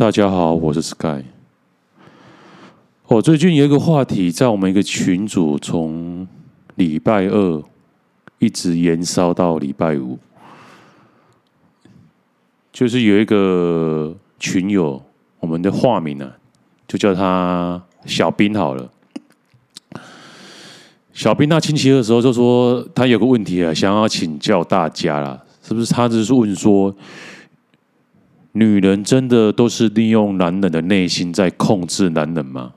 大家好，我是 Sky。我最近有一个话题，在我们一个群组，从礼拜二一直延烧到礼拜五，就是有一个群友，我们的化名、啊，就叫他小兵好了。小兵那星期二的时候就说，他有个问题啊，想要请教大家啦，是不是？他只是问说。女人真的都是利用男人的内心在控制男人吗？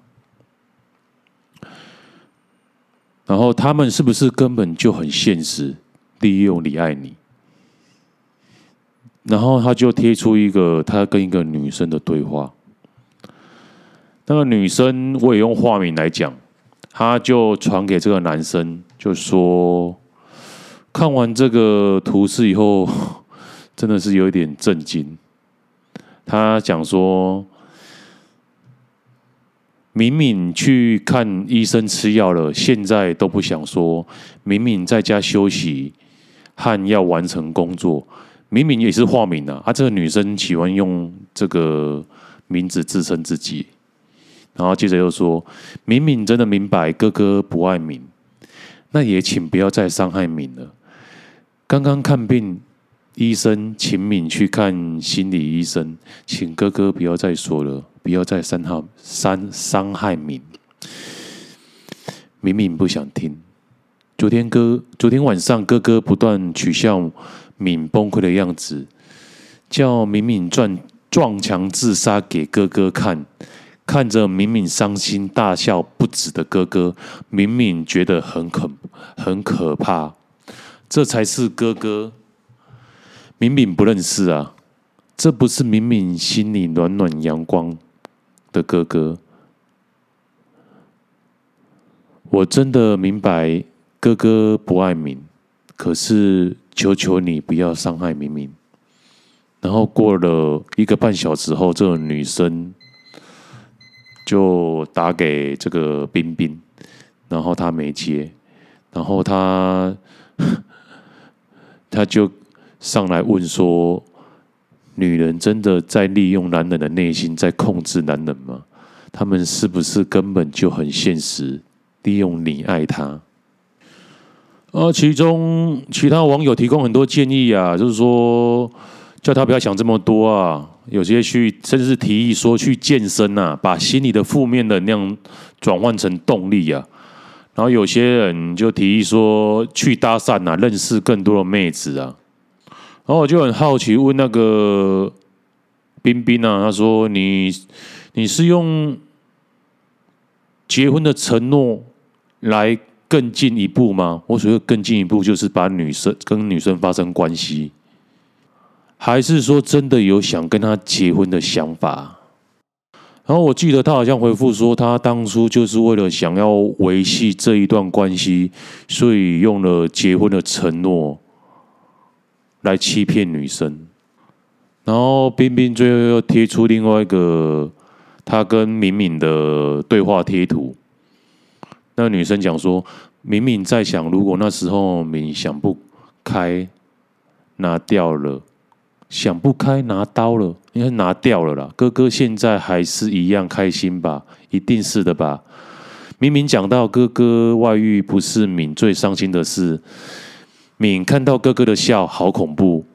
然后他们是不是根本就很现实，利用你爱你？然后他就贴出一个他跟一个女生的对话。那个女生我也用化名来讲，他就传给这个男生，就说看完这个图示以后，真的是有一点震惊。他讲说，明明去看医生吃药了，现在都不想说。明明在家休息和要完成工作，明明也是化名啊。啊，这个女生喜欢用这个名字自称自己，然后接着又说，明明真的明白哥哥不爱敏，那也请不要再伤害敏了。刚刚看病。医生，请敏去看心理医生，请哥哥不要再说了，不要再伤害伤伤害敏。敏敏不想听。昨天哥，昨天晚上哥哥不断取笑敏崩溃的样子，叫敏敏撞撞墙自杀给哥哥看。看着敏敏伤心大笑不止的哥哥，敏敏觉得很可很可怕。这才是哥哥。敏敏不认识啊，这不是敏敏心里暖暖阳光的哥哥。我真的明白哥哥不爱敏，可是求求你不要伤害敏敏。然后过了一个半小时后，这个女生就打给这个冰冰，然后他没接，然后他他 就。上来问说：“女人真的在利用男人的内心在控制男人吗？他们是不是根本就很现实，利用你爱他？”呃，其中其他网友提供很多建议啊，就是说叫他不要想这么多啊，有些去甚至提议说去健身啊，把心里的负面能量转换成动力啊。然后有些人就提议说去搭讪啊，认识更多的妹子啊。然后我就很好奇，问那个冰冰啊，他说：“你你是用结婚的承诺来更进一步吗？我所谓更进一步，就是把女生跟女生发生关系，还是说真的有想跟她结婚的想法？”然后我记得他好像回复说，他当初就是为了想要维系这一段关系，所以用了结婚的承诺。来欺骗女生，然后冰冰最后又贴出另外一个他跟敏敏的对话贴图。那女生讲说，敏敏在想，如果那时候敏想不开，拿掉了，想不开拿刀了，应该拿掉了啦。哥哥现在还是一样开心吧？一定是的吧？明明讲到哥哥外遇，不是敏最伤心的事。敏看到哥哥的笑，好恐怖。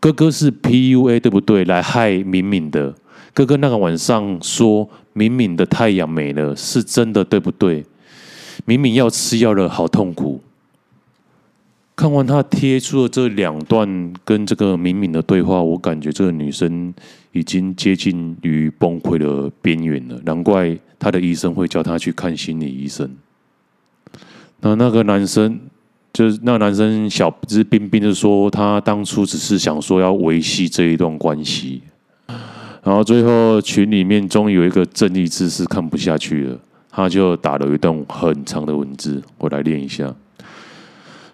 哥哥是 PUA 对不对？来害敏敏的。哥哥那个晚上说敏敏的太阳没了，是真的对不对？敏敏要吃药了，好痛苦。看完他贴出的这两段跟这个敏敏的对话，我感觉这个女生已经接近于崩溃的边缘了。难怪她的医生会叫她去看心理医生。那那个男生。就是那男生小，就是冰冰的说，他当初只是想说要维系这一段关系，然后最后群里面终于有一个正义之士看不下去了，他就打了一段很长的文字，我来念一下。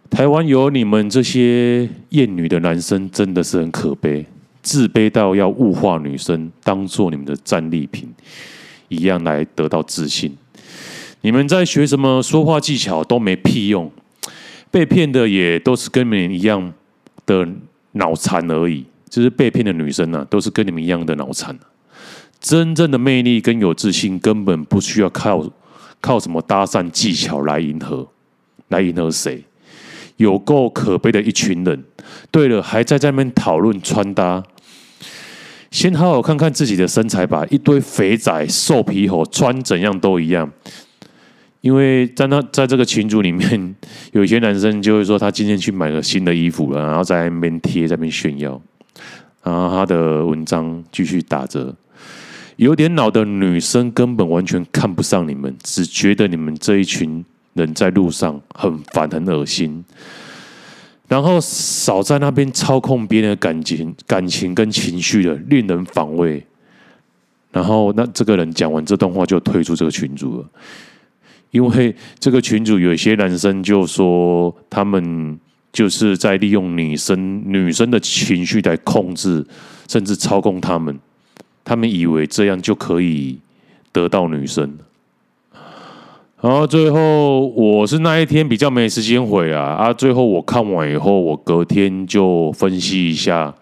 台湾有你们这些厌女的男生真的是很可悲，自卑到要物化女生，当做你们的战利品一样来得到自信。你们在学什么说话技巧都没屁用。被骗的也都是跟你们一样的脑残而已，就是被骗的女生啊，都是跟你们一样的脑残。真正的魅力跟有自信，根本不需要靠靠什么搭讪技巧来迎合，来迎合谁？有够可悲的一群人。对了，还在在那边讨论穿搭，先好好看看自己的身材吧。一堆肥仔、瘦皮猴，穿怎样都一样。因为在那在这个群组里面，有些男生就会说他今天去买了新的衣服了，然后在那边贴，在那边炫耀，然后他的文章继续打着。有点老的女生根本完全看不上你们，只觉得你们这一群人在路上很烦、很恶心，然后少在那边操控别人的感情、感情跟情绪的，令人反胃。然后那这个人讲完这段话就退出这个群组了。因为这个群主有些男生就说，他们就是在利用女生女生的情绪来控制，甚至操控他们。他们以为这样就可以得到女生。然后最后我是那一天比较没时间回啊啊！最后我看完以后，我隔天就分析一下，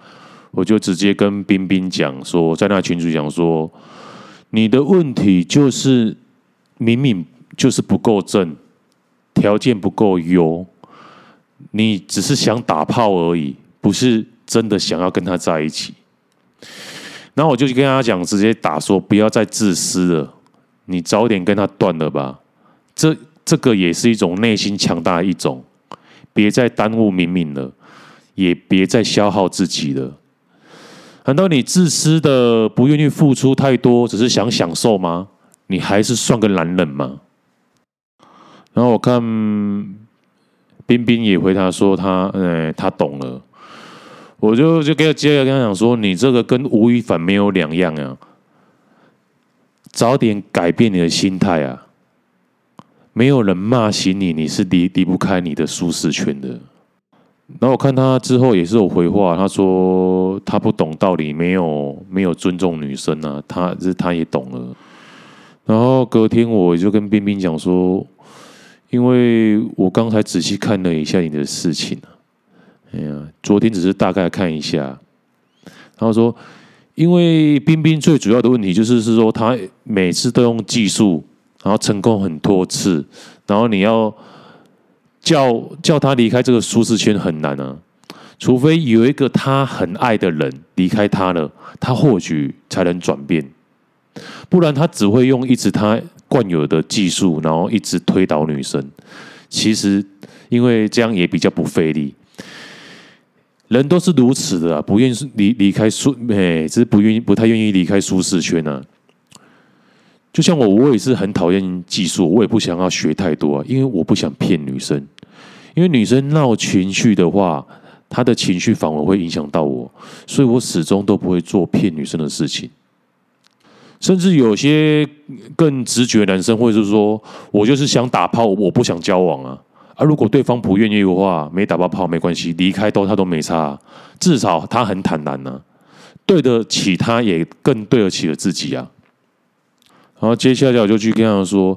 我就直接跟冰冰讲说，在那群主讲说，你的问题就是明明。就是不够正，条件不够优，你只是想打炮而已，不是真的想要跟他在一起。然后我就跟他讲，直接打说不要再自私了，你早点跟他断了吧。这这个也是一种内心强大的一种，别再耽误明明了，也别再消耗自己了。难道你自私的不愿意付出太多，只是想享受吗？你还是算个男人吗？然后我看冰冰也回答说他，哎，他懂了。我就就跟接着跟他讲说，你这个跟吴亦凡没有两样啊，早点改变你的心态啊。没有人骂醒你，你是离离不开你的舒适圈的。然后我看他之后也是有回话，他说他不懂道理，没有没有尊重女生啊，他这他也懂了。然后隔天我就跟冰冰讲说。因为我刚才仔细看了一下你的事情，哎呀，昨天只是大概看一下，然后说，因为冰冰最主要的问题就是是说，他每次都用技术，然后成功很多次，然后你要叫叫他离开这个舒适圈很难啊，除非有一个他很爱的人离开他了，他或许才能转变，不然他只会用一直他。惯有的技术，然后一直推倒女生。其实，因为这样也比较不费力。人都是如此的啊，不愿意离离开舒，哎，只是不愿意，不太愿意离开舒适圈呢。就像我，我也是很讨厌技术，我也不想要学太多啊，因为我不想骗女生。因为女生闹情绪的话，她的情绪反而会影响到我，所以我始终都不会做骗女生的事情。甚至有些更直觉男生，会是说：“我就是想打炮，我不想交往啊！啊，如果对方不愿意的话，没打到炮没关系，离开都他都没差，至少他很坦然呢、对得起他，也更对得起了自己啊。”然后接下来我就去跟他说：“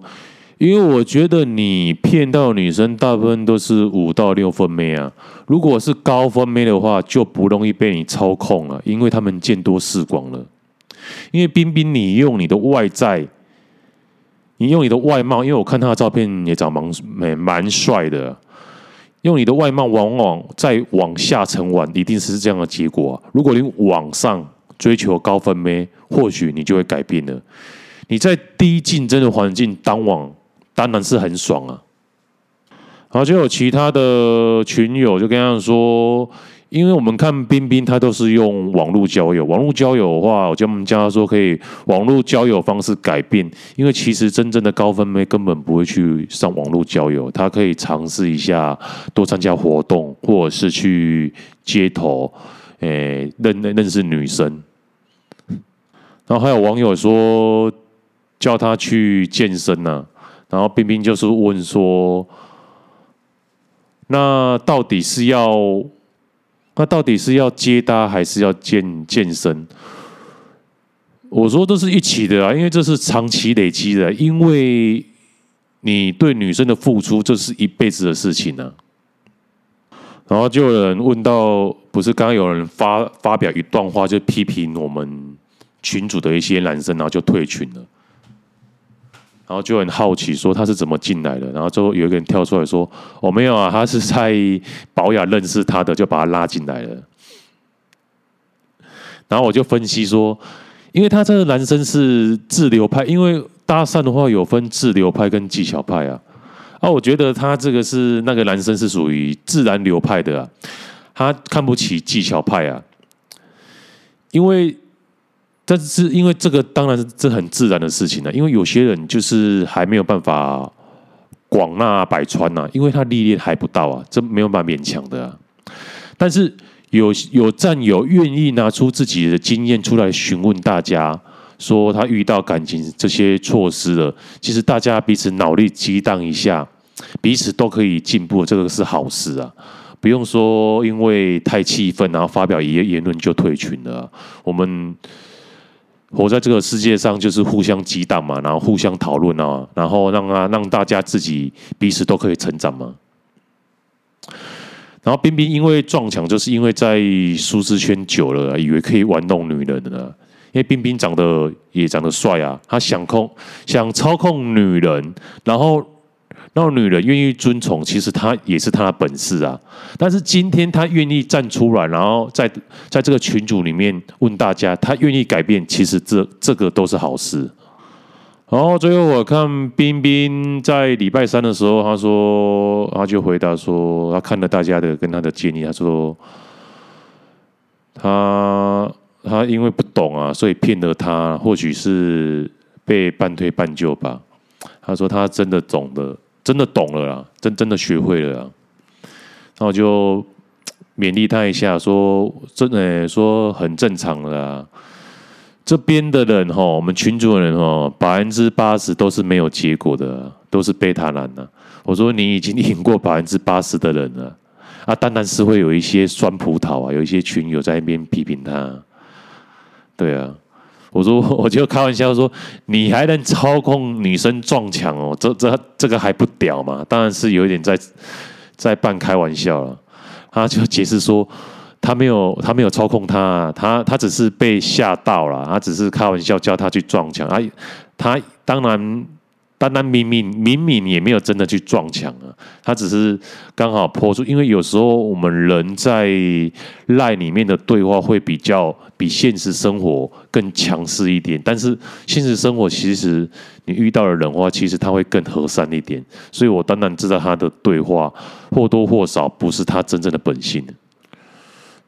因为我觉得你骗到女生，大部分都是五到六分妹啊，如果是高分妹的话，就不容易被你操控了，因为他们见多识广了。”因为冰冰，你用你的外在，你用你的外貌，因为我看他的照片也长蛮蛮蛮帅的。用你的外貌，往往再往下沉玩，一定是这样的结果。如果你往上追求高分妹，或许你就会改变了。你在低竞争的环境当网，当然是很爽啊。然后就有其他的群友就跟他说。因为我们看冰冰，他都是用网络交友。网络交友的话，我叫我们叫他说可以网络交友方式改变。因为其实真正的高分妹根本不会去上网络交友，她可以尝试一下，多参加活动，或者是去街头，诶，认认识女生。然后还有网友说叫他去健身呢，然后冰冰就是问说，那到底是要？那到底是要接搭还是要健健身？我说都是一起的啊，因为这是长期累积的。因为你对女生的付出，这是一辈子的事情呢。然后就有人问到，不是刚刚有人发发表一段话，就批评我们群主的一些男生，然后就退群了。然后就很好奇，说他是怎么进来的。然后最后有一个人跳出来说：“我、哦、没有啊，他是在宝雅认识他的，就把他拉进来了。”然后我就分析说，因为他这个男生是自流派，因为搭讪的话有分自流派跟技巧派啊。啊，我觉得他这个是那个男生是属于自然流派的啊，他看不起技巧派啊，因为。但是因为这个当然是这很自然的事情了，因为有些人就是还没有办法广纳百川呐，因为他历练还不到啊，这没有办法勉强的。但是有有战友愿意拿出自己的经验出来询问大家，说他遇到感情这些措施了，其实大家彼此脑力激荡一下，彼此都可以进步，这个是好事啊。不用说因为太气愤，然后发表一些言论就退群了。我们。活在这个世界上，就是互相激荡嘛，然后互相讨论啊，然后让啊让大家自己彼此都可以成长嘛。然后冰冰因为撞墙，就是因为在舒适圈久了，以为可以玩弄女人了。因为冰冰长得也长得帅啊，他想控想操控女人，然后。让女人愿意遵从，其实她也是她的本事啊。但是今天她愿意站出来，然后在在这个群组里面问大家，她愿意改变，其实这这个都是好事。然后最后我看冰冰在礼拜三的时候，他说，他就回答说，他看了大家的跟他的建议，他说，他他因为不懂啊，所以骗了他，或许是被半推半就吧。他说他真的懂的。真的懂了啦，真真的学会了啦，那我就勉励他一下，说真的说很正常的啦。这边的人哈，我们群主的人哈，百分之八十都是没有结果的，都是贝塔男呐。我说你已经赢过百分之八十的人了啊，当然是会有一些酸葡萄啊，有一些群友在那边批评他，对啊。我说，我就开玩笑说，你还能操控女生撞墙哦？这这这个还不屌吗？当然是有一点在在半开玩笑了。他就解释说，他没有他没有操控他，他他只是被吓到了，他只是开玩笑叫他去撞墙。他他当然。单单明明明明也没有真的去撞墙啊，他只是刚好泼出，因为有时候我们人在赖里面的对话会比较比现实生活更强势一点，但是现实生活其实你遇到的人话，其实他会更和善一点，所以我当然知道他的对话或多或少不是他真正的本性。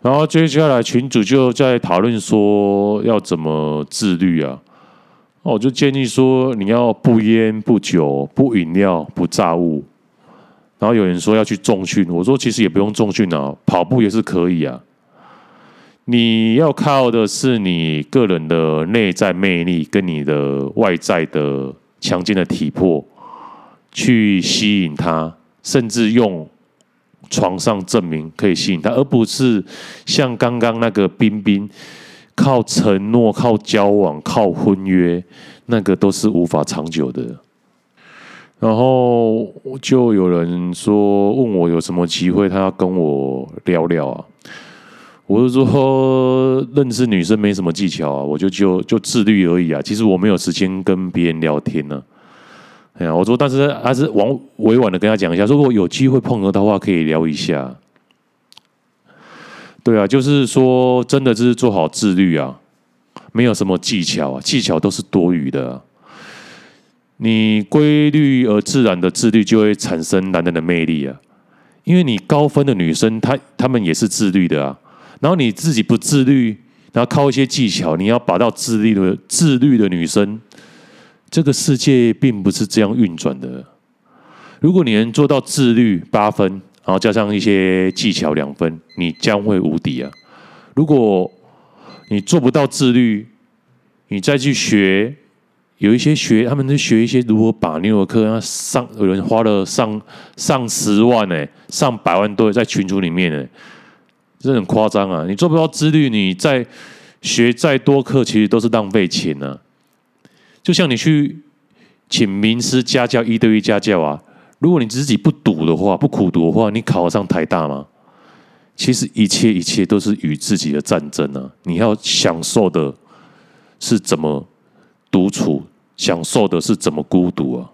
然后接下来群主就在讨论说要怎么自律啊。我就建议说，你要不烟不酒不饮料不炸物，然后有人说要去重训，我说其实也不用重训啊，跑步也是可以啊。你要靠的是你个人的内在魅力跟你的外在的强健的体魄去吸引他，甚至用床上证明可以吸引他，而不是像刚刚那个冰冰。靠承诺、靠交往、靠婚约，那个都是无法长久的。然后就有人说问我有什么机会，他要跟我聊聊啊。我就说认识女生没什么技巧啊，我就就就自律而已啊。其实我没有时间跟别人聊天呢。哎呀，我说但是还是往委婉的跟他讲一下，如果有机会碰到的话，可以聊一下。对啊，就是说，真的就是做好自律啊，没有什么技巧啊，技巧都是多余的啊。你规律而自然的自律，就会产生男人的魅力啊。因为你高分的女生，她她们也是自律的啊。然后你自己不自律，然后靠一些技巧，你要把到自律的自律的女生，这个世界并不是这样运转的。如果你能做到自律八分。然后加上一些技巧两分，你将会无敌啊！如果你做不到自律，你再去学，有一些学他们在学一些如何把妞的课，上有人花了上上十万呢，上百万都在群组里面呢，这很夸张啊！你做不到自律，你再学再多课，其实都是浪费钱呢、啊。就像你去请名师家教一对一家教啊。如果你自己不赌的话，不苦读的话，你考得上台大吗？其实一切一切都是与自己的战争啊！你要享受的是怎么独处，享受的是怎么孤独啊！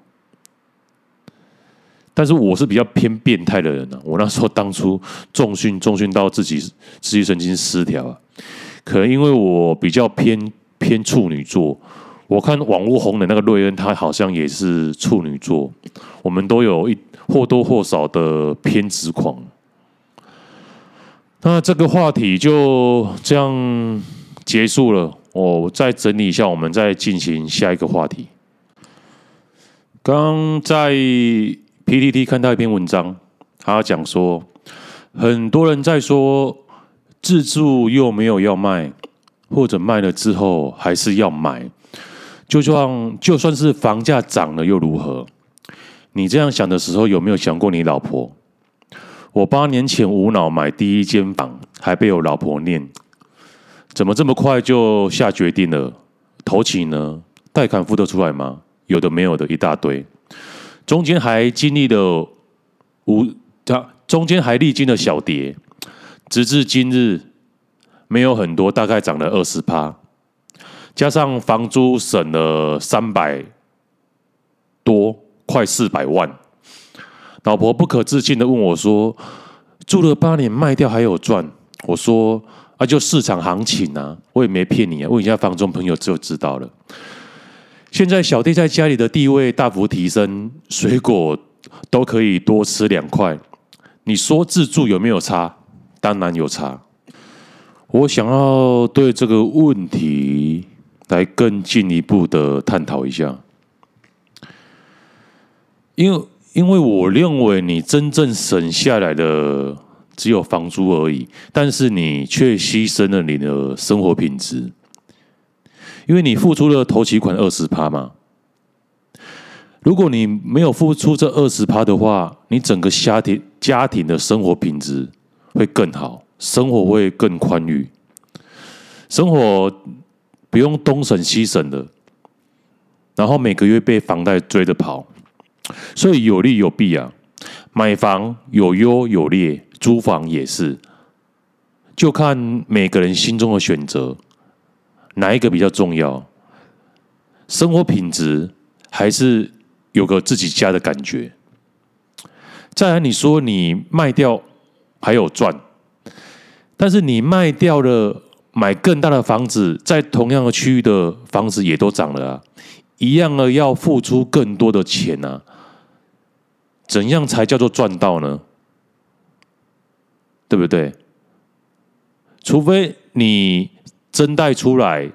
但是我是比较偏变态的人啊！我那时候当初重训重训到自己自律神经失调啊，可能因为我比较偏偏处女座。我看网络红的那个瑞恩，他好像也是处女座。我们都有一或多或少的偏执狂。那这个话题就这样结束了。我再整理一下，我们再进行下一个话题。刚在 PTT 看到一篇文章，他讲说，很多人在说自住又没有要卖，或者卖了之后还是要买。就算就算是房价涨了又如何？你这样想的时候，有没有想过你老婆？我八年前无脑买第一间房，还被我老婆念，怎么这么快就下决定了？头期呢？贷款付得出来吗？有的没有的一大堆，中间还经历了无，中间还历经了小跌，直至今日没有很多，大概涨了二十趴。加上房租省了三百多，快四百万。老婆不可置信的问我说：“住了八年卖掉还有赚？”我说：“啊，就市场行情啊，我也没骗你啊。问一下房仲朋友就知道了。现在小弟在家里的地位大幅提升，水果都可以多吃两块。你说自住有没有差？当然有差。我想要对这个问题。”来更进一步的探讨一下，因为因为我认为你真正省下来的只有房租而已，但是你却牺牲了你的生活品质，因为你付出了头期款二十趴嘛。如果你没有付出这二十趴的话，你整个家庭家庭的生活品质会更好，生活会更宽裕，生活。不用东省西省的，然后每个月被房贷追着跑，所以有利有弊啊。买房有优有劣，租房也是，就看每个人心中的选择，哪一个比较重要？生活品质还是有个自己家的感觉？再来，你说你卖掉还有赚，但是你卖掉了。买更大的房子，在同样的区域的房子也都涨了啊，一样的要付出更多的钱啊，怎样才叫做赚到呢？对不对？除非你增贷出来，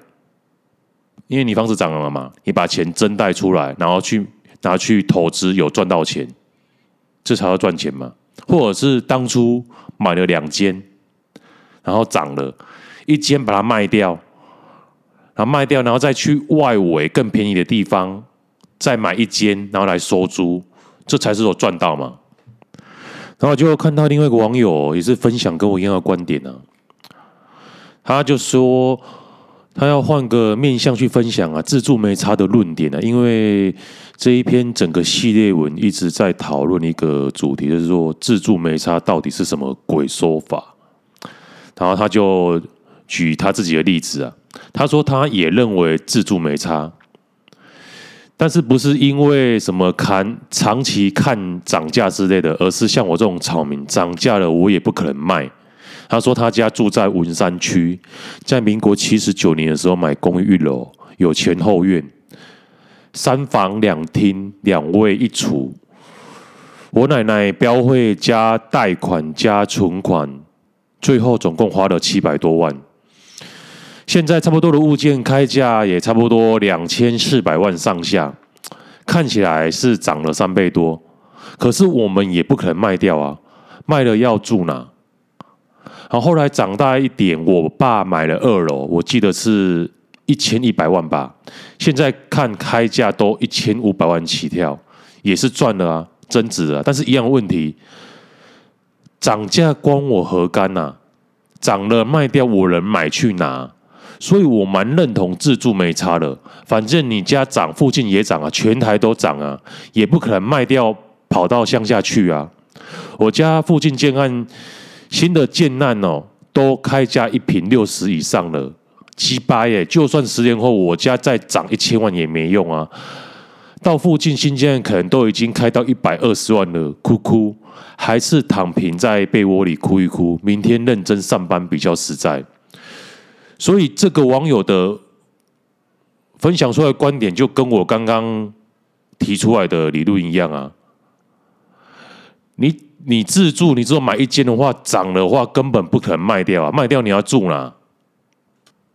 因为你房子涨了嘛，你把钱增贷出来，然后去拿去投资，有赚到钱，这才叫赚钱嘛。或者是当初买了两间，然后涨了。一间把它卖掉，然后卖掉，然后再去外围更便宜的地方再买一间，然后来收租，这才是我赚到嘛。然后就看到另外一个网友也是分享跟我一样的观点呢、啊，他就说他要换个面向去分享啊，自助没差的论点呢、啊，因为这一篇整个系列文一直在讨论一个主题，就是说自助没差到底是什么鬼说法，然后他就。举他自己的例子啊，他说他也认为自住没差，但是不是因为什么看长期看涨价之类的，而是像我这种草民，涨价了我也不可能卖。他说他家住在文山区，在民国七十九年的时候买公寓楼，有前后院，三房两厅两卫一厨。我奶奶标会加贷款加存款，最后总共花了七百多万。现在差不多的物件开价也差不多两千四百万上下，看起来是涨了三倍多。可是我们也不可能卖掉啊，卖了要住哪？然后后来长大一点，我爸买了二楼，我记得是一千一百万吧。现在看开价都一千五百万起跳，也是赚了啊，增值啊。但是一样问题，涨价关我何干呐？涨了卖掉，我能买去哪？所以我蛮认同自住没差的，反正你家涨，附近也涨啊，全台都涨啊，也不可能卖掉跑到乡下去啊。我家附近建案新的建案哦，都开价一坪六十以上了，鸡八耶！就算十年后我家再涨一千万也没用啊。到附近新建可能都已经开到一百二十万了，哭哭，还是躺平在被窝里哭一哭，明天认真上班比较实在。所以这个网友的分享出来的观点，就跟我刚刚提出来的理论一样啊。你你自住，你只有买一间的话，涨的话根本不可能卖掉啊，卖掉你要住啦。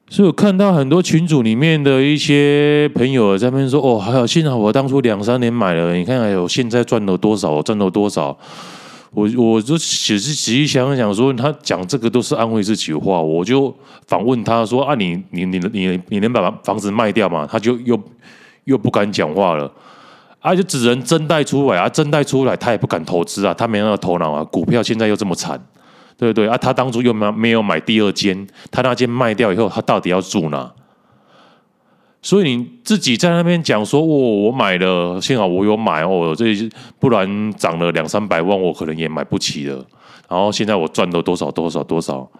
所以我看到很多群组里面的一些朋友在那边说：“哦，还好，幸好我当初两三年买了，你看看，我现在赚了多少，赚了多少。”我我就只是仔细想想说，他讲这个都是安慰自己的话。我就反问他说：“啊你，你你你你能把房子卖掉吗？”他就又又不敢讲话了。啊，就只能增贷出来啊，增贷出来他也不敢投资啊，他没那个头脑啊。股票现在又这么惨。对不对啊？他当初又没没有买第二间，他那间卖掉以后，他到底要住哪？所以你自己在那边讲说，我、哦、我买了，幸好我有买哦，这不然涨了两三百万，我可能也买不起了。然后现在我赚了多少多少多少，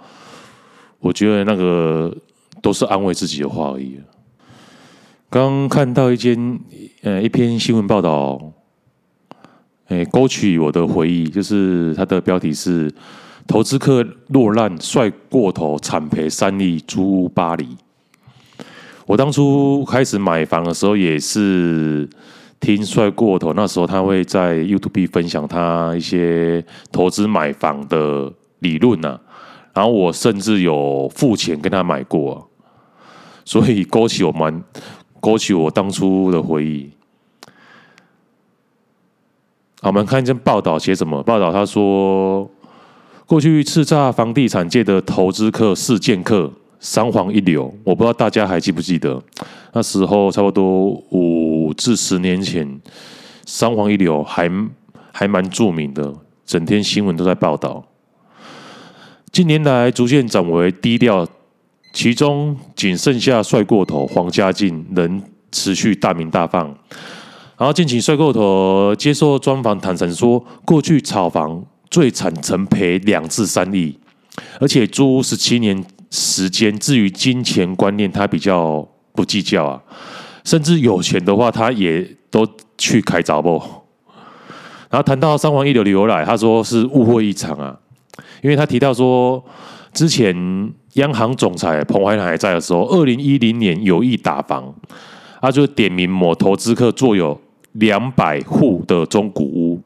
我觉得那个都是安慰自己的话而已。刚看到一间呃一篇新闻报道，哎，勾起我的回忆，就是它的标题是。投资客落难，帅过头，惨赔三亿，租屋巴黎。我当初开始买房的时候，也是听帅过头。那时候他会在 YouTube 分享他一些投资买房的理论啊，然后我甚至有付钱跟他买过，所以勾起我蛮勾起我当初的回忆。好，我们看一下报道写什么？报道他说。过去叱咤房地产界的投资客、事件客，三皇一流，我不知道大家还记不记得？那时候差不多五至十年前，三皇一流还还蛮著名的，整天新闻都在报道。近年来逐渐转为低调，其中仅剩下帅过头黄家进能持续大鸣大放。然后近期帅过头接受专访，坦诚说过去炒房。最惨曾赔两至三亿，而且租屋十七年时间。至于金钱观念，他比较不计较啊，甚至有钱的话，他也都去开早不。然后谈到三黄一流的由来，他说是误会一场啊，因为他提到说，之前央行总裁彭淮南还在的时候，二零一零年有意打房，他就点名某投资客做有两百户的中古屋。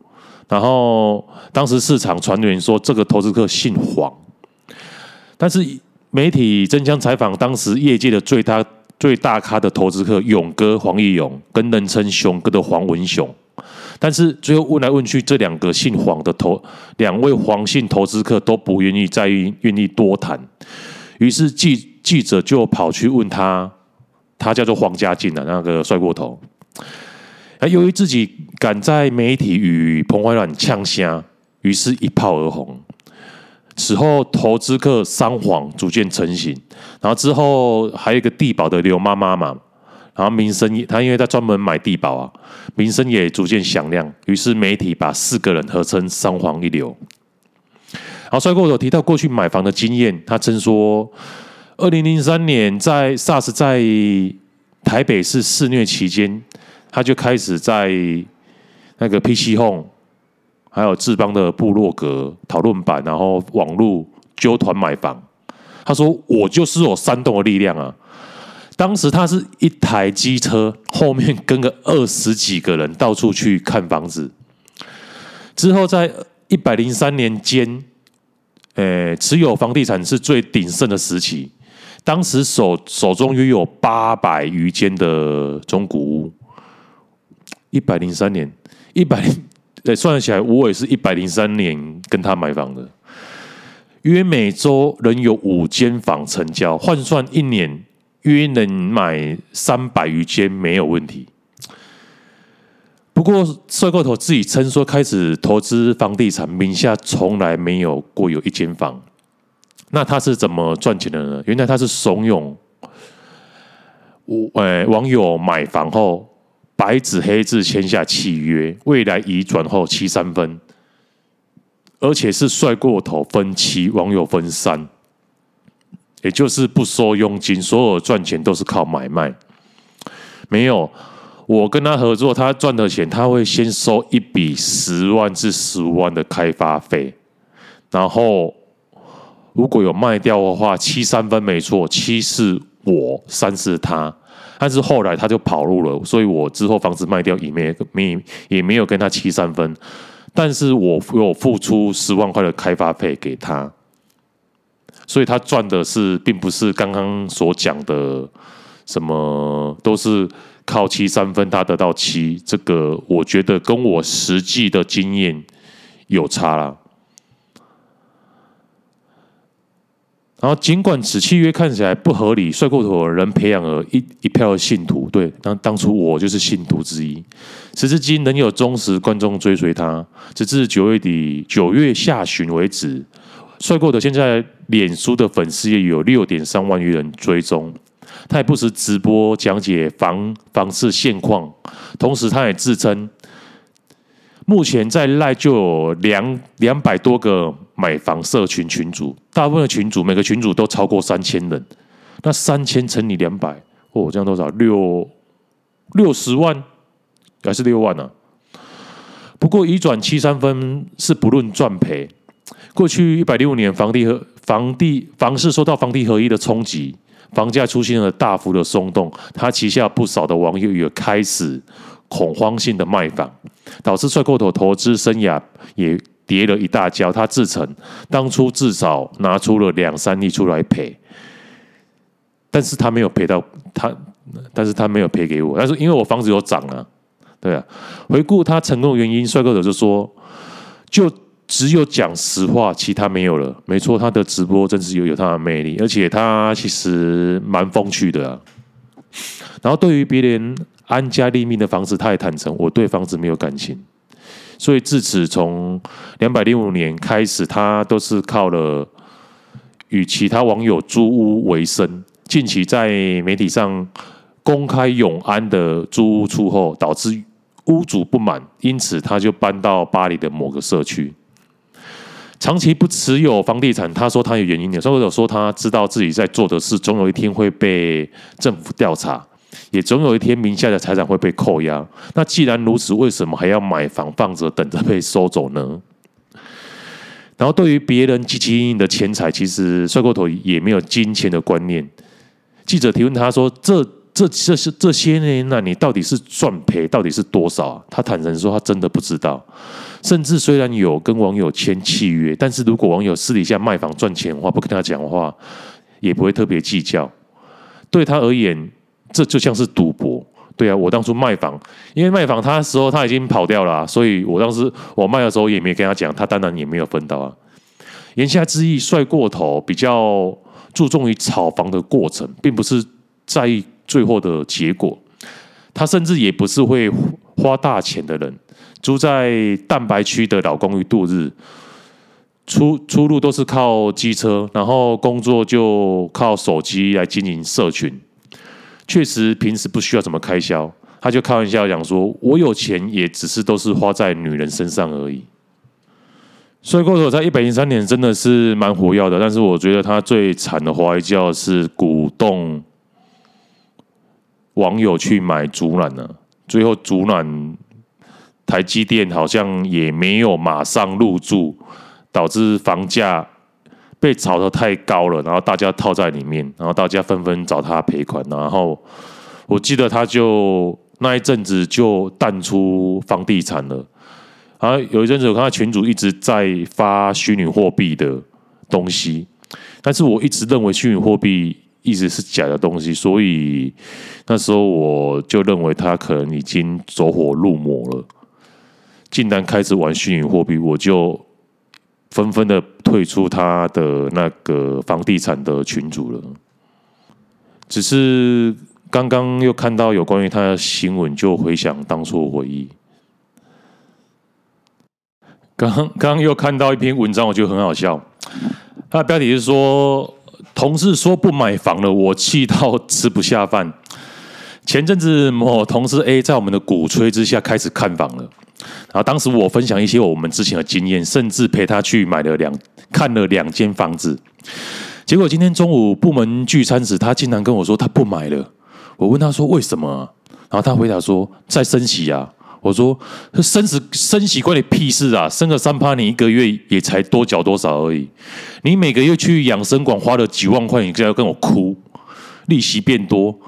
然后当时市场传言说这个投资客姓黄，但是媒体争相采访当时业界的最大最大咖的投资客勇哥黄义勇跟人称熊哥的黄文雄，但是最后问来问去，这两个姓黄的投两位黄姓投资客都不愿意再愿意多谈，于是记记者就跑去问他，他叫做黄家进的那个帅过头。由于自己敢在媒体与彭淮南呛声，于是一炮而红。此后，投资客三黄逐渐成型。然后之后还有一个地保的刘妈妈嘛，然后名声，他因为他专门买地保啊，名声也逐渐响亮。于是媒体把四个人合称三黄一流。然后帅过头提到过去买房的经验，他曾说，二零零三年在 SARS 在台北市肆虐期间。他就开始在那个 PC Home，还有志邦的部落格讨论版，然后网络揪团买房。他说：“我就是有煽动的力量啊！”当时他是一台机车后面跟个二十几个人到处去看房子。之后在一百零三年间，诶，持有房地产是最鼎盛的时期。当时手手中约有八百余间的中古屋。一百零三年，一百，对，算起来，我也是一百零三年跟他买房的，约每周仍有五间房成交，换算一年约能买三百余间，没有问题。不过帅过头自己称说，开始投资房地产，名下从来没有过有一间房。那他是怎么赚钱的呢？原来他是怂恿我，呃，网友买房后。白纸黑字签下契约，未来移转后七三分，而且是帅过头分期，网友分三，也就是不收佣金，所有赚钱都是靠买卖。没有，我跟他合作，他赚的钱他会先收一笔十万至十五万的开发费，然后如果有卖掉的话，七三分没错，七是我，三是他。但是后来他就跑路了，所以我之后房子卖掉也没没也没有跟他七三分，但是我有付出十万块的开发费给他，所以他赚的是并不是刚刚所讲的什么都是靠七三分他得到七，这个我觉得跟我实际的经验有差啦。然后，尽管此契约看起来不合理，帅过头的人培养了一一票信徒。对，当当初我就是信徒之一。时至今仍有忠实观众追随他，直至九月底九月下旬为止。帅过头现在脸书的粉丝也有六点三万余人追踪，他也不时直播讲解房房市现况，同时他也自称。目前在赖就有两两百多个买房社群群组，大部分的群组每个群组都超过三千人，那三千乘以两百，哦，这样多少？六六十万还是六万呢、啊？不过移转七三分是不论赚赔。过去一百六年房地和房地房市受到房地合一的冲击，房价出现了大幅的松动，他旗下不少的网友也开始。恐慌性的卖房，导致帅过头投资生涯也跌了一大跤。他自称当初至少拿出了两三亿出来赔，但是他没有赔到他，但是他没有赔给我。但是因为我房子有涨啊，对啊。回顾他成功的原因，帅过头就说，就只有讲实话，其他没有了。没错，他的直播真是有有他的魅力，而且他其实蛮风趣的。然后对于别人。安家立命的房子，他也坦诚，我对房子没有感情，所以自此从两百零五年开始，他都是靠了与其他网友租屋为生。近期在媒体上公开永安的租屋处后，导致屋主不满，因此他就搬到巴黎的某个社区，长期不持有房地产。他说他有原因的，所以我说他知道自己在做的事，总有一天会被政府调查。也总有一天，名下的财产会被扣押。那既然如此，为什么还要买房放着，等着被收走呢？然后，对于别人积极营营的钱财，其实帅过头也没有金钱的观念。记者提问他说：“这、这、这是这些年，那你到底是赚赔到底是多少啊？”他坦诚说：“他真的不知道。甚至虽然有跟网友签契约，但是如果网友私底下卖房赚钱的话，不跟他讲话，也不会特别计较。对他而言。”这就像是赌博，对啊，我当初卖房，因为卖房他时候他已经跑掉了，所以我当时我卖的时候也没跟他讲，他当然也没有分到啊。言下之意，帅过头比较注重于炒房的过程，并不是在意最后的结果。他甚至也不是会花大钱的人，住在蛋白区的老公寓度日，出出入都是靠机车，然后工作就靠手机来经营社群。确实，平时不需要怎么开销，他就开玩笑讲说：“我有钱，也只是都是花在女人身上而已。”所以过头在一百零三年真的是蛮活跃的，但是我觉得他最惨的花一叫是鼓动网友去买竹篮呢，最后竹篮台积电好像也没有马上入驻，导致房价。被炒得太高了，然后大家套在里面，然后大家纷纷找他赔款，然后我记得他就那一阵子就淡出房地产了。然后有一阵子我看到群主一直在发虚拟货币的东西，但是我一直认为虚拟货币一直是假的东西，所以那时候我就认为他可能已经走火入魔了，竟然开始玩虚拟货币，我就。纷纷的退出他的那个房地产的群组了。只是刚刚又看到有关于他的新闻，就回想当初回忆。刚刚又看到一篇文章，我觉得很好笑。他的标题是说：“同事说不买房了，我气到吃不下饭。”前阵子某同事 A 在我们的鼓吹之下开始看房了，然后当时我分享一些我们之前的经验，甚至陪他去买了两看了两间房子。结果今天中午部门聚餐时，他竟然跟我说他不买了。我问他说为什么？然后他回答说在升息啊。我说升息升息关你屁事啊！升个三趴，你一个月也才多缴多少而已。你每个月去养生馆花了几万块，你就要跟我哭，利息变多。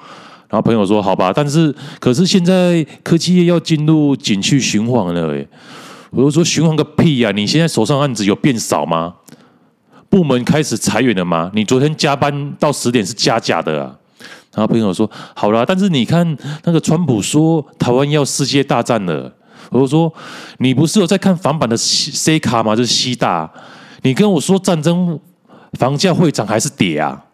然后朋友说好吧，但是可是现在科技业要进入景气循环了，诶，我就说循环个屁呀！你现在手上案子有变少吗？部门开始裁员了吗？你昨天加班到十点是加价的啊？然后朋友说好啦，但是你看那个川普说台湾要世界大战了，我就说你不是有在看房版的 C 卡吗？就是西大，你跟我说战争房价会涨还是跌啊？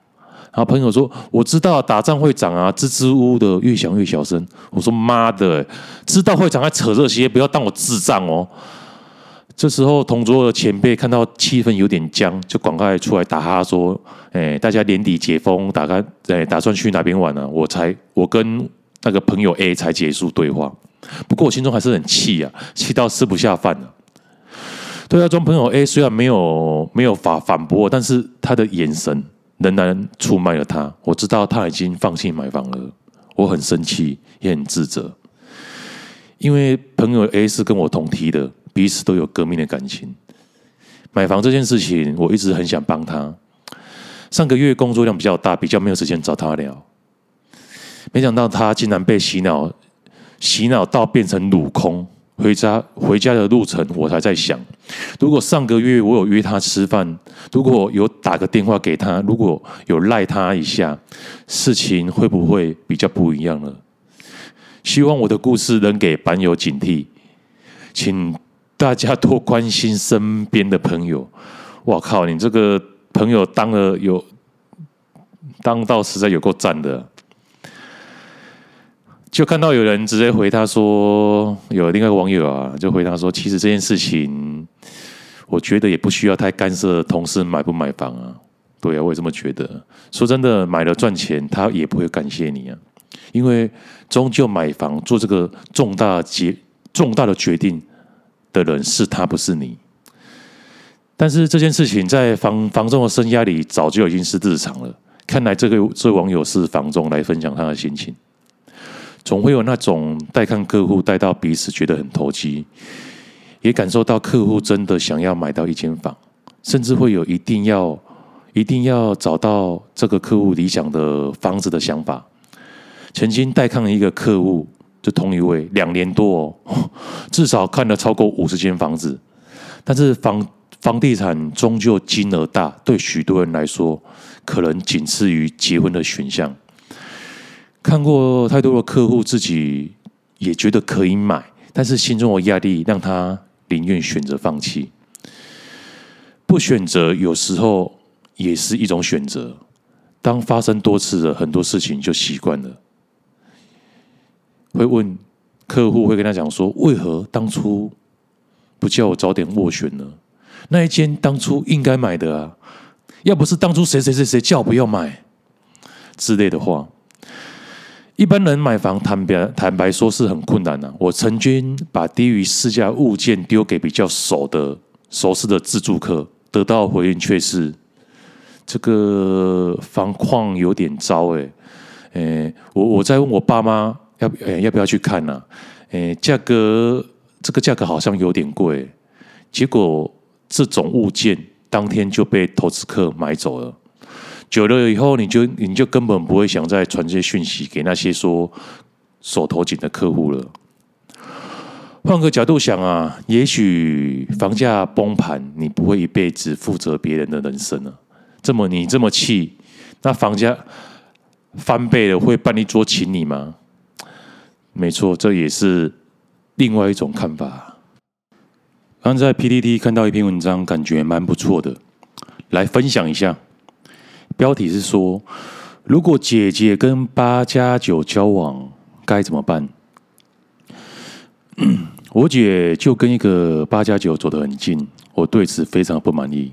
然后朋友说我知道打仗会涨啊，支支吾吾的越想越小声。我说妈的，知道会涨还扯这些，不要当我智障哦。这时候，同桌的前辈看到气氛有点僵，就赶快出来打哈说：“哎，大家年底解封，打开哎，打算去哪边玩呢？”我才我跟那个朋友 A 才结束对话。不过我心中还是很气啊，气到吃不下饭了。对话中，朋友 A 虽然没有没有法反驳，但是他的眼神仍然出卖了他。我知道他已经放弃买房了，我很生气，也很自责，因为朋友 A 是跟我同梯的。彼此都有革命的感情。买房这件事情，我一直很想帮他。上个月工作量比较大，比较没有时间找他聊。没想到他竟然被洗脑，洗脑到变成鲁空。回家回家的路程，我还在想：如果上个月我有约他吃饭，如果有打个电话给他，如果有赖他一下，事情会不会比较不一样呢？希望我的故事能给版友警惕，请。大家多关心身边的朋友。我靠，你这个朋友当了有当到实在有够赞的。就看到有人直接回他说，有另外一个网友啊，就回他说，其实这件事情，我觉得也不需要太干涉同事买不买房啊。对啊，我也这么觉得。说真的，买了赚钱，他也不会感谢你啊，因为终究买房做这个重大决重大的决定。的人是他，不是你。但是这件事情在房房仲的生涯里早就已经是日常了。看来这个这位网友是房仲来分享他的心情。总会有那种带看客户带到彼此觉得很投机，也感受到客户真的想要买到一间房，甚至会有一定要一定要找到这个客户理想的房子的想法。曾经带看一个客户。就同一位两年多哦，至少看了超过五十间房子，但是房房地产终究金额大，对许多人来说，可能仅次于结婚的选项。看过太多的客户，自己也觉得可以买，但是心中的压力让他宁愿选择放弃。不选择有时候也是一种选择。当发生多次的很多事情，就习惯了。会问客户，会跟他讲说：“为何当初不叫我早点斡旋呢？那一间当初应该买的啊，要不是当初谁谁谁谁叫我不要买之类的话。”一般人买房，坦白坦白说是很困难的。我曾经把低于市价物件丢给比较熟的熟识的自住客，得到回应却是：“这个房况有点糟。”哎，诶，我我在问我爸妈。要诶，要不要去看呢？诶，价格这个价格好像有点贵。结果这种物件当天就被投资客买走了。久了以后，你就你就根本不会想再传这些讯息给那些说手头紧的客户了。换个角度想啊，也许房价崩盘，你不会一辈子负责别人的人生啊。这么你这么气，那房价翻倍了，会办一桌请你吗？没错，这也是另外一种看法。刚在 PTT 看到一篇文章，感觉蛮不错的，来分享一下。标题是说：如果姐姐跟八加九交往，该怎么办？我姐就跟一个八加九走得很近，我对此非常不满意，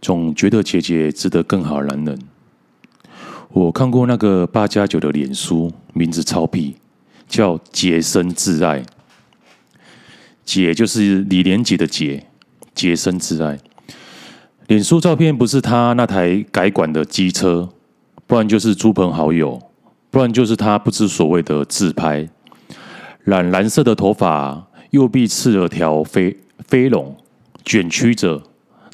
总觉得姐姐值得更好的男人。我看过那个八加九的脸书，名字超屁，叫洁身自爱。洁就是李连杰的洁，洁身自爱。脸书照片不是他那台改管的机车，不然就是猪朋好友，不然就是他不知所谓的自拍。染蓝色的头发，右臂刺了条飞飞龙，卷曲着，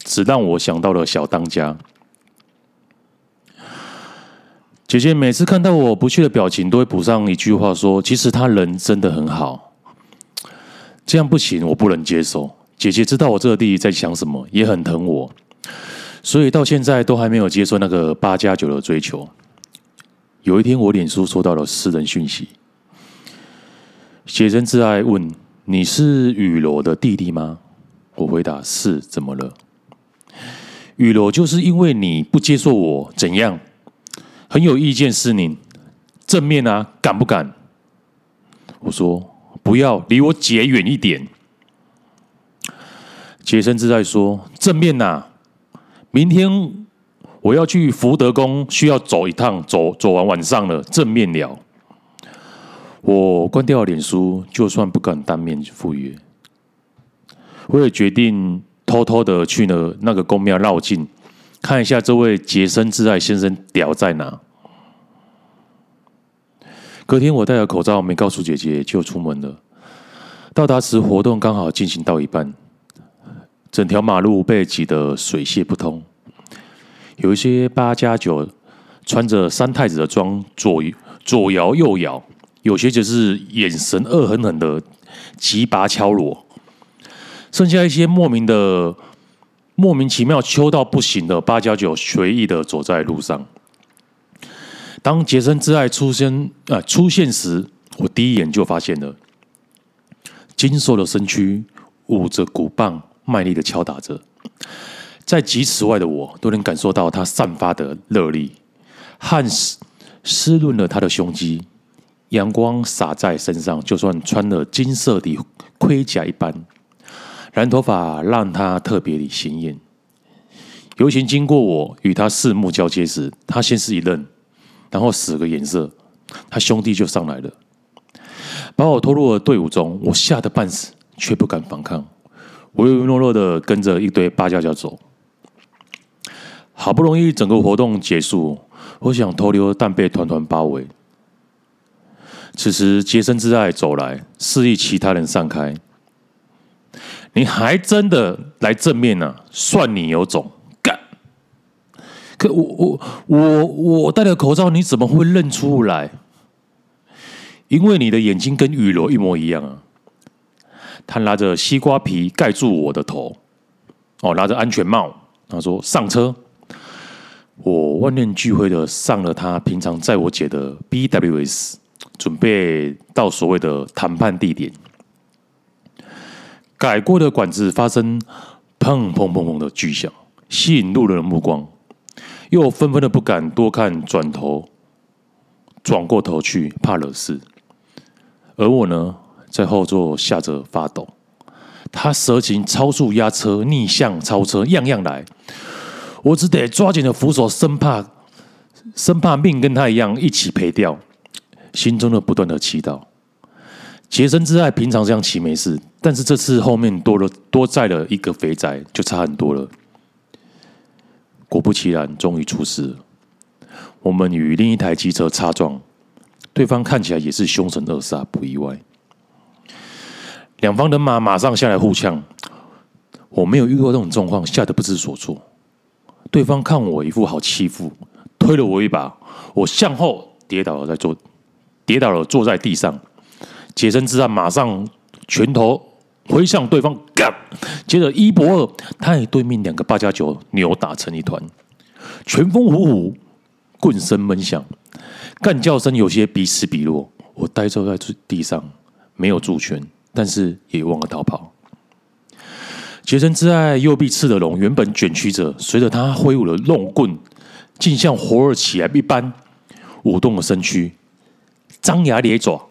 只让我想到了小当家。姐姐每次看到我不屑的表情，都会补上一句话说：“其实他人真的很好。”这样不行，我不能接受。姐姐知道我这个弟弟在想什么，也很疼我，所以到现在都还没有接受那个八加九的追求。有一天，我脸书收到了私人讯息，洁身自爱问：“你是雨罗的弟弟吗？”我回答：“是。”怎么了？雨罗就是因为你不接受我，怎样？很有意见是你正面啊，敢不敢？我说不要离我姐远一点。洁身自爱说正面呐、啊，明天我要去福德宫，需要走一趟，走走完晚上了，正面聊。我关掉了脸书，就算不敢当面赴约，我也决定偷偷的去了那个宫庙绕境。看一下这位洁身自爱先生屌在哪？隔天我戴着口罩，没告诉姐姐就出门了。到达时，活动刚好进行到一半，整条马路被挤得水泄不通。有一些八加九穿着三太子的装，左左摇右摇；有些则是眼神恶狠狠的击拔敲锣。剩下一些莫名的。莫名其妙，秋到不行的八加九随意的走在路上。当洁身自爱出现啊、呃、出现时，我第一眼就发现了，精瘦的身躯捂着鼓棒，卖力的敲打着，在几尺外的我都能感受到他散发的热力，汗湿湿润了他的胸肌，阳光洒在身上，就算穿了金色的盔甲一般。蓝头发让他特别的显眼。游行经过我与他四目交接时，他先是一愣，然后使个眼色，他兄弟就上来了，把我拖入了队伍中。我吓得半死，却不敢反抗，唯唯诺诺的跟着一堆八加九走。好不容易整个活动结束，我想偷溜，但被团团包围。此时洁身自爱走来，示意其他人散开。你还真的来正面呢、啊？算你有种！干！可我我我我戴了口罩，你怎么会认出来？因为你的眼睛跟雨柔一模一样啊！他拿着西瓜皮盖住我的头，哦，拿着安全帽，他说：“上车。”我万念俱灰的上了他平常载我姐的 BWS，准备到所谓的谈判地点。改过的管子发生砰砰砰砰的巨响，吸引路人的目光，又纷纷的不敢多看，转头转过头去，怕惹事。而我呢，在后座吓着发抖。他蛇形超速压车、逆向超车，样样来，我只得抓紧了扶手，生怕生怕命跟他一样一起赔掉，心中的不断的祈祷。洁身自爱，平常这样骑没事，但是这次后面多了多载了一个肥仔，就差很多了。果不其然，终于出事了。我们与另一台机车擦撞，对方看起来也是凶神恶煞，不意外。两方人马马上下来互呛，我没有遇过这种状况，吓得不知所措。对方看我一副好欺负，推了我一把，我向后跌倒了，在坐跌倒了，坐在地上。洁身自爱，马上拳头挥向对方，干！接着一博二，他与对面两个八加九扭打成一团，拳风虎虎，棍声闷响，干叫声有些彼此彼落。我呆坐在地上，没有住拳，但是也忘了逃跑。洁身自爱，右臂刺的龙原本卷曲着，随着他挥舞的龙棍，竟像活了起来一般，舞动了身躯，张牙咧爪。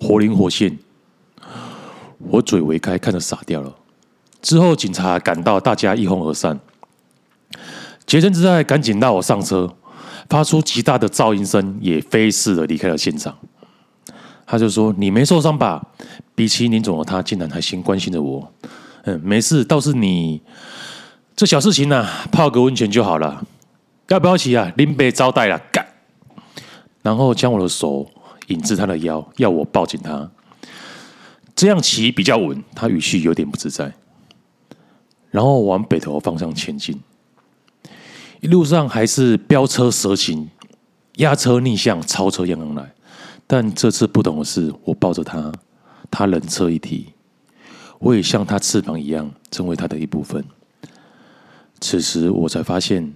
活灵活现，我嘴微开，看着傻掉了。之后警察赶到，大家一哄而散。洁身自爱赶紧拉我上车，发出极大的噪音声，也飞似的离开了现场。他就说：“你没受伤吧？比起林总的他，竟然还先关心着我。嗯，没事，倒是你这小事情呢、啊，泡个温泉就好了。要不要起啊？林北招待了，干！然后将我的手引至他的腰，要我抱紧他，这样骑比较稳。他语气有点不自在。然后往北头方向前进，一路上还是飙车蛇行、压车逆向、超车样样来。”但这次不同的是，我抱着他，他人车一体，我也像他翅膀一样，成为他的一部分。此时我才发现，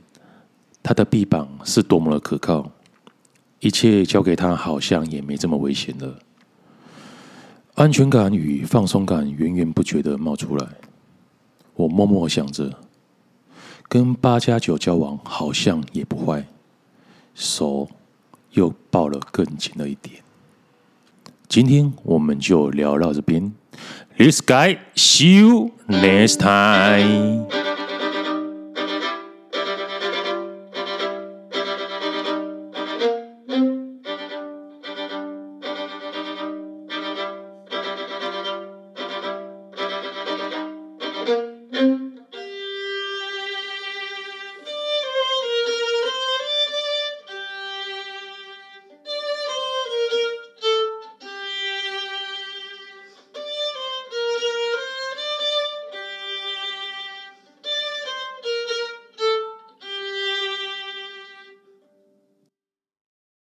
他的臂膀是多么的可靠，一切交给他，好像也没这么危险了。安全感与放松感源源不绝的冒出来，我默默想着，跟八加九交往好像也不坏，手又抱了更紧了一点。今天我们就聊到这边。This guy, see you next time.